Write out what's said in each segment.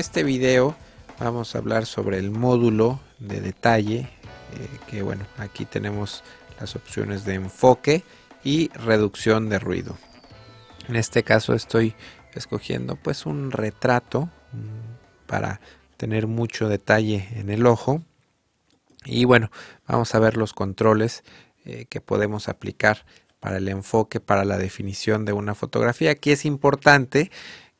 Este video vamos a hablar sobre el módulo de detalle, eh, que bueno, aquí tenemos las opciones de enfoque y reducción de ruido. En este caso estoy escogiendo pues un retrato mm, para tener mucho detalle en el ojo. Y bueno, vamos a ver los controles eh, que podemos aplicar para el enfoque, para la definición de una fotografía. Aquí es importante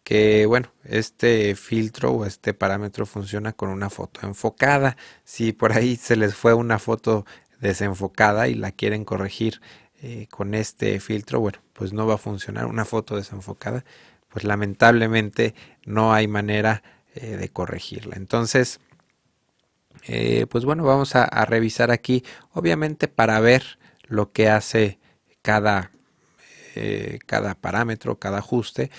que bueno, este filtro o este parámetro funciona con una foto enfocada. Si por ahí se les fue una foto desenfocada y la quieren corregir eh, con este filtro, bueno, pues no va a funcionar una foto desenfocada, pues lamentablemente no hay manera eh, de corregirla. Entonces, eh, pues bueno, vamos a, a, revisar aquí, obviamente para ver lo que hace cada, cada parámetro, cada ajuste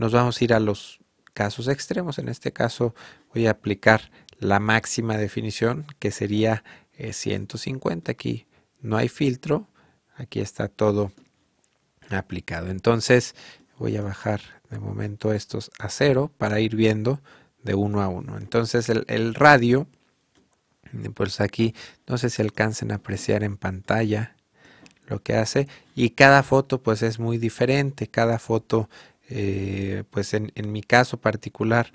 nos vamos a ir a los casos extremos. En este caso voy a aplicar la máxima definición que sería 150. Eh, aquí no hay filtro. Aquí está todo aplicado. Entonces voy a bajar de momento estos a cero para ir viendo de uno a uno. Entonces el, el radio, pues aquí no sé si alcancen a apreciar en pantalla lo que hace y cada foto pues es muy diferente. Cada foto eh, pues en, mi caso particular,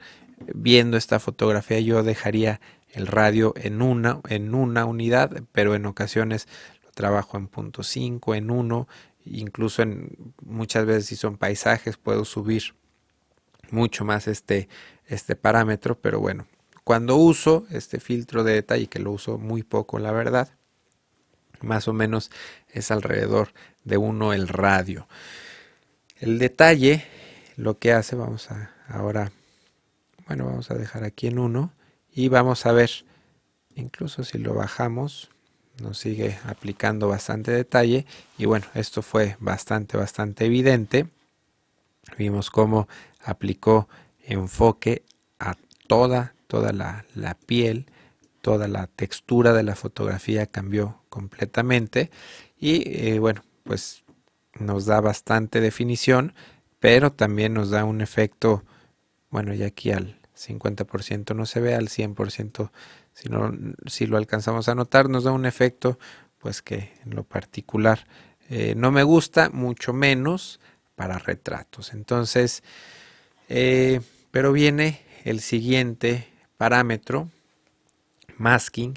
viendo esta fotografía, yo dejaría el radio en una, en una unidad, pero en ocasiones lo trabajo en punto 5, en 1, incluso en muchas veces si son paisajes puedo subir mucho más este, este parámetro, pero bueno, cuando uso este filtro de detalle, que lo uso muy poco la verdad, más o menos es alrededor de 1 el radio. El detalle lo que hace, vamos a ahora, bueno, vamos a dejar aquí en 1 y vamos a ver, incluso si lo bajamos, nos sigue aplicando bastante detalle y bueno, esto fue bastante, bastante evidente. Vimos cómo aplicó enfoque a toda, toda la, la piel, toda la textura de la fotografía cambió completamente y eh, bueno, pues nos da bastante definición pero también nos da un efecto, bueno, ya aquí al 50% no se ve, al 100% si, no, si lo alcanzamos a notar, nos da un efecto pues que en lo particular eh, no me gusta, mucho menos para retratos. Entonces, eh, pero viene el siguiente parámetro, masking,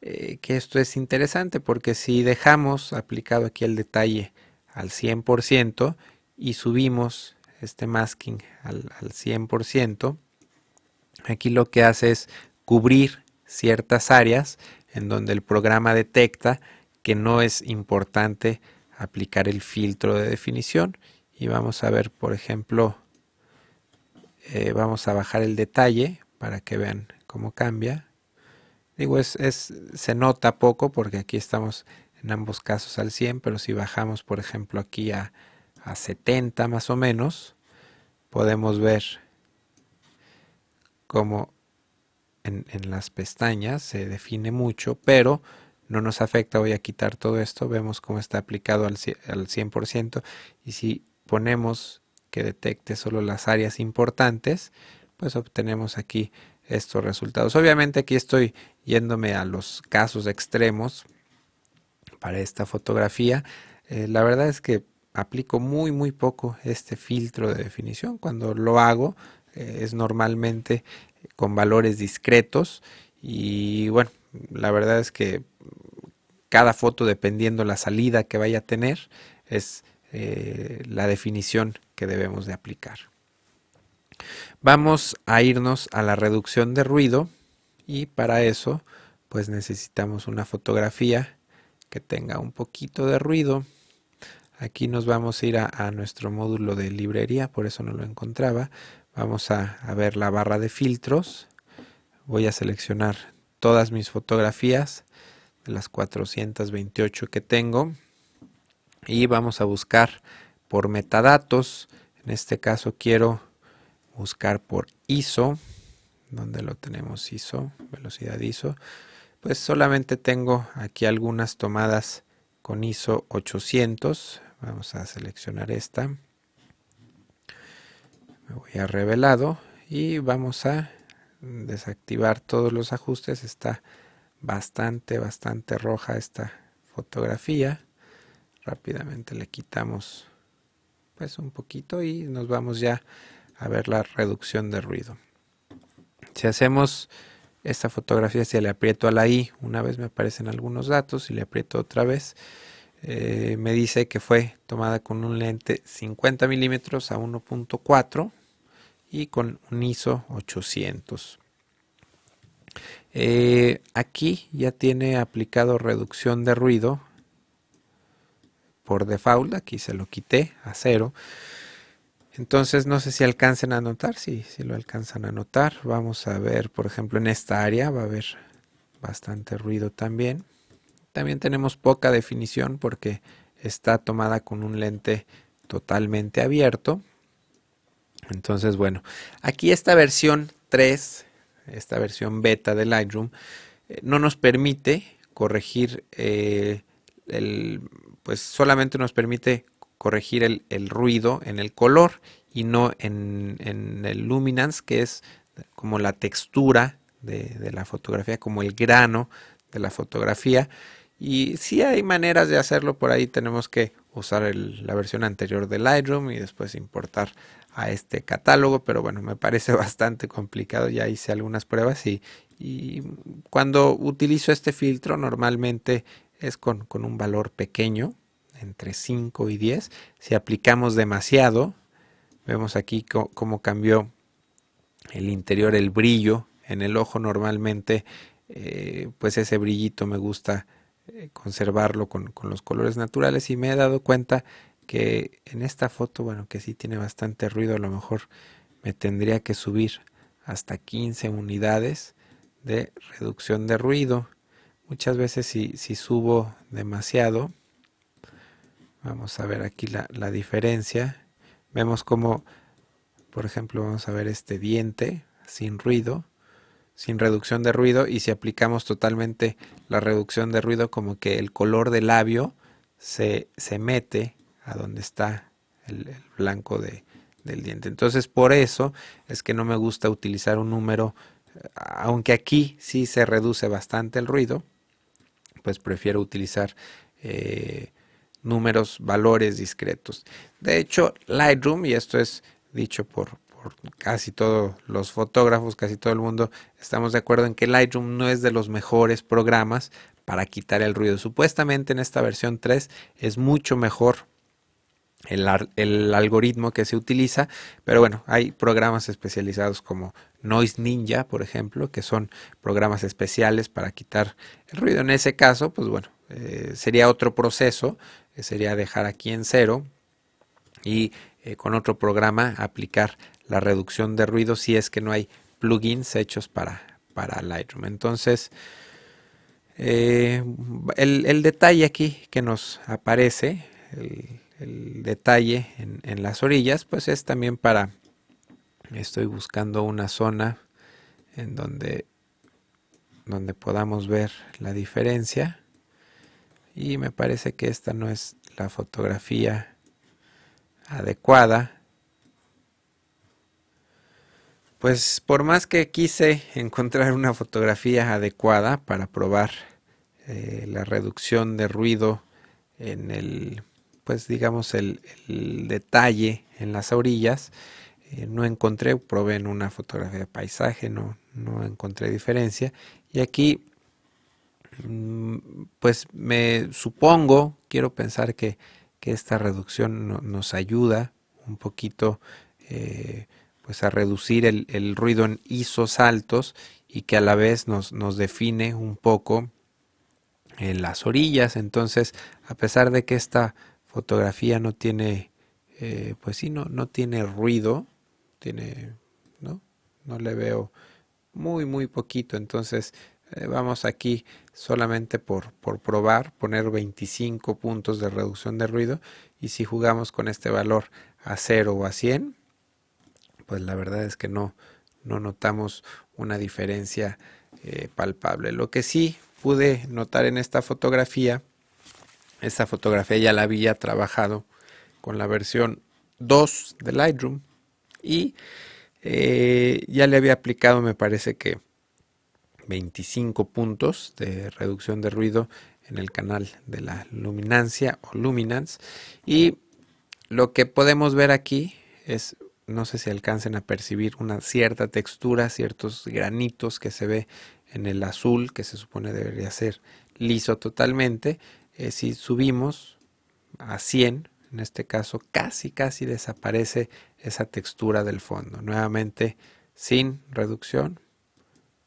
eh, que esto es interesante porque si dejamos aplicado aquí el detalle al 100%, y subimos este masking al, 100%, aquí lo que hace es cubrir ciertas áreas en donde el programa detecta que no es importante aplicar el filtro de definición. Y vamos a ver por ejemplo eh, vamos a bajar el detalle para que vean cómo cambia. Digo es, se nota poco porque aquí estamos en ambos casos al 100 pero si bajamos por ejemplo aquí a a 70 más o menos, podemos ver cómo en, las pestañas se define mucho, pero no nos afecta. Voy a quitar todo esto, vemos cómo está aplicado al, al 100% y si ponemos que detecte solo las áreas importantes, pues obtenemos aquí estos resultados. Obviamente aquí estoy yéndome a los casos extremos para esta fotografía. Eh, la verdad es que aplico muy muy poco este filtro de definición. Cuando lo hago eh, es normalmente con valores discretos y bueno, la verdad es que cada foto dependiendo la salida que vaya a tener es eh, la definición que debemos de aplicar. Vamos a irnos a la reducción de ruido y para eso pues necesitamos una fotografía que tenga un poquito de ruido Aquí nos vamos a ir a, nuestro módulo de librería, por eso no lo encontraba. Vamos a, ver la barra de filtros. Voy a seleccionar todas mis fotografías de las 428 que tengo y vamos a buscar por metadatos. En este caso quiero buscar por ISO, donde lo tenemos ISO, velocidad ISO. Pues solamente tengo aquí algunas tomadas con ISO 800. Vamos a seleccionar esta. Me voy a revelado y vamos a desactivar todos los ajustes. Está bastante, bastante roja esta fotografía. Rápidamente le quitamos pues un poquito y nos vamos ya a ver la reducción de ruido. Si hacemos esta fotografía, si le aprieto a la I, una vez me aparecen algunos datos, y le aprieto otra vez, eh, me dice que fue tomada con un lente 50 milímetros a 1.4 y con un ISO 800. Eh, aquí ya tiene aplicado reducción de ruido por default, aquí se lo quité a cero. Entonces no sé si alcancen a notar, si lo alcanzan a notar. Vamos a ver, por ejemplo, en esta área va a haber bastante ruido también. También tenemos poca definición porque está tomada con un lente totalmente abierto. Entonces, bueno, aquí esta versión 3, esta versión beta de Lightroom, eh, no nos permite corregir eh, el, pues solamente nos permite corregir el, ruido en el color y no en, el luminance, que es como la textura de, la fotografía, como el grano de la fotografía. Y si hay maneras de hacerlo, por ahí tenemos que usar la versión anterior de Lightroom y después importar a este catálogo, pero bueno, me parece bastante complicado, ya hice algunas pruebas y, cuando utilizo este filtro normalmente es con, con un valor pequeño, entre 5 y 10. Si aplicamos demasiado, vemos aquí cómo cambió el interior, el brillo en el ojo normalmente, eh, pues ese brillito me gusta conservarlo con, los colores naturales y me he dado cuenta que en esta foto, bueno, que sí tiene bastante ruido, a lo mejor me tendría que subir hasta 15 unidades de reducción de ruido. Muchas veces si, si subo demasiado, Vamos a ver aquí la, diferencia. Vemos como, por ejemplo, vamos a ver este diente sin ruido, sin reducción de ruido. Y si aplicamos totalmente la reducción de ruido, como que el color del labio se, se mete a donde está el, blanco de, del diente. Entonces, por eso es que no me gusta utilizar un número, aunque aquí sí se reduce bastante el ruido, pues prefiero utilizar eh, números, valores discretos. De hecho, Lightroom, y esto es dicho por, casi todos los fotógrafos, casi todo el mundo, estamos de acuerdo en que Lightroom no es de los mejores programas para quitar el ruido. Supuestamente en esta versión 3 es mucho mejor el, algoritmo que se utiliza, pero bueno, hay programas especializados como Noise Ninja, por ejemplo, que son programas especiales para quitar el ruido. En ese caso, pues bueno, eh, sería otro proceso, eh, sería dejar aquí en cero y eh, con otro programa aplicar la reducción de ruido si es que no hay plugins hechos para, para Lightroom. Entonces, el, detalle aquí que nos aparece, el, detalle en, en, las orillas, pues es también para, estoy buscando una zona en donde, donde podamos ver la diferencia y me parece que esta no es la fotografía adecuada. Pues por más que quise encontrar una fotografía adecuada para probar eh, la reducción de ruido en el, pues digamos el, detalle en las orillas, eh, no encontré, probé en una fotografía de paisaje, no, no encontré diferencia. Y aquí Mm, pues me supongo, quiero pensar que, esta reducción nos ayuda un poquito eh, pues a reducir el, ruido en ISOs altos y que a la vez nos, nos define un poco en las orillas. Entonces, a pesar de que esta fotografía no tiene, eh, pues sí, no, no tiene ruido, tiene, ¿no? No le veo muy, muy poquito. Entonces, eh, vamos aquí solamente por, por probar, poner 25 puntos de reducción de ruido y si jugamos con este valor a 0 o a 100, pues la verdad es que no, no notamos una diferencia eh, palpable. Lo que sí pude notar en esta fotografía, esta fotografía ya la había trabajado con la versión 2 de Lightroom y Eh, ya le había aplicado, me parece que 25 puntos de reducción de ruido en el canal de la luminancia o luminance. Y lo que podemos ver aquí es, no sé si alcancen a percibir una cierta textura, ciertos granitos que se ve en el azul, que se supone debería ser liso totalmente. Eh, si subimos a 100, en este caso casi casi desaparece esa textura del fondo. Nuevamente sin reducción,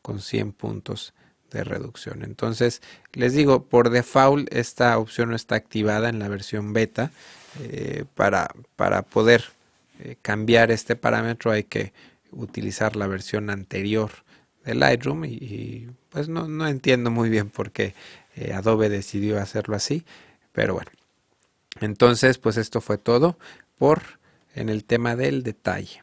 con 100 puntos de reducción. Entonces, les digo, por default esta opción no está activada en la versión beta. Eh, para, para, poder eh, cambiar este parámetro hay que utilizar la versión anterior de Lightroom y, pues no, no, entiendo muy bien por qué eh, Adobe decidió hacerlo así, pero bueno. Entonces, pues esto fue todo por en el tema del detalle.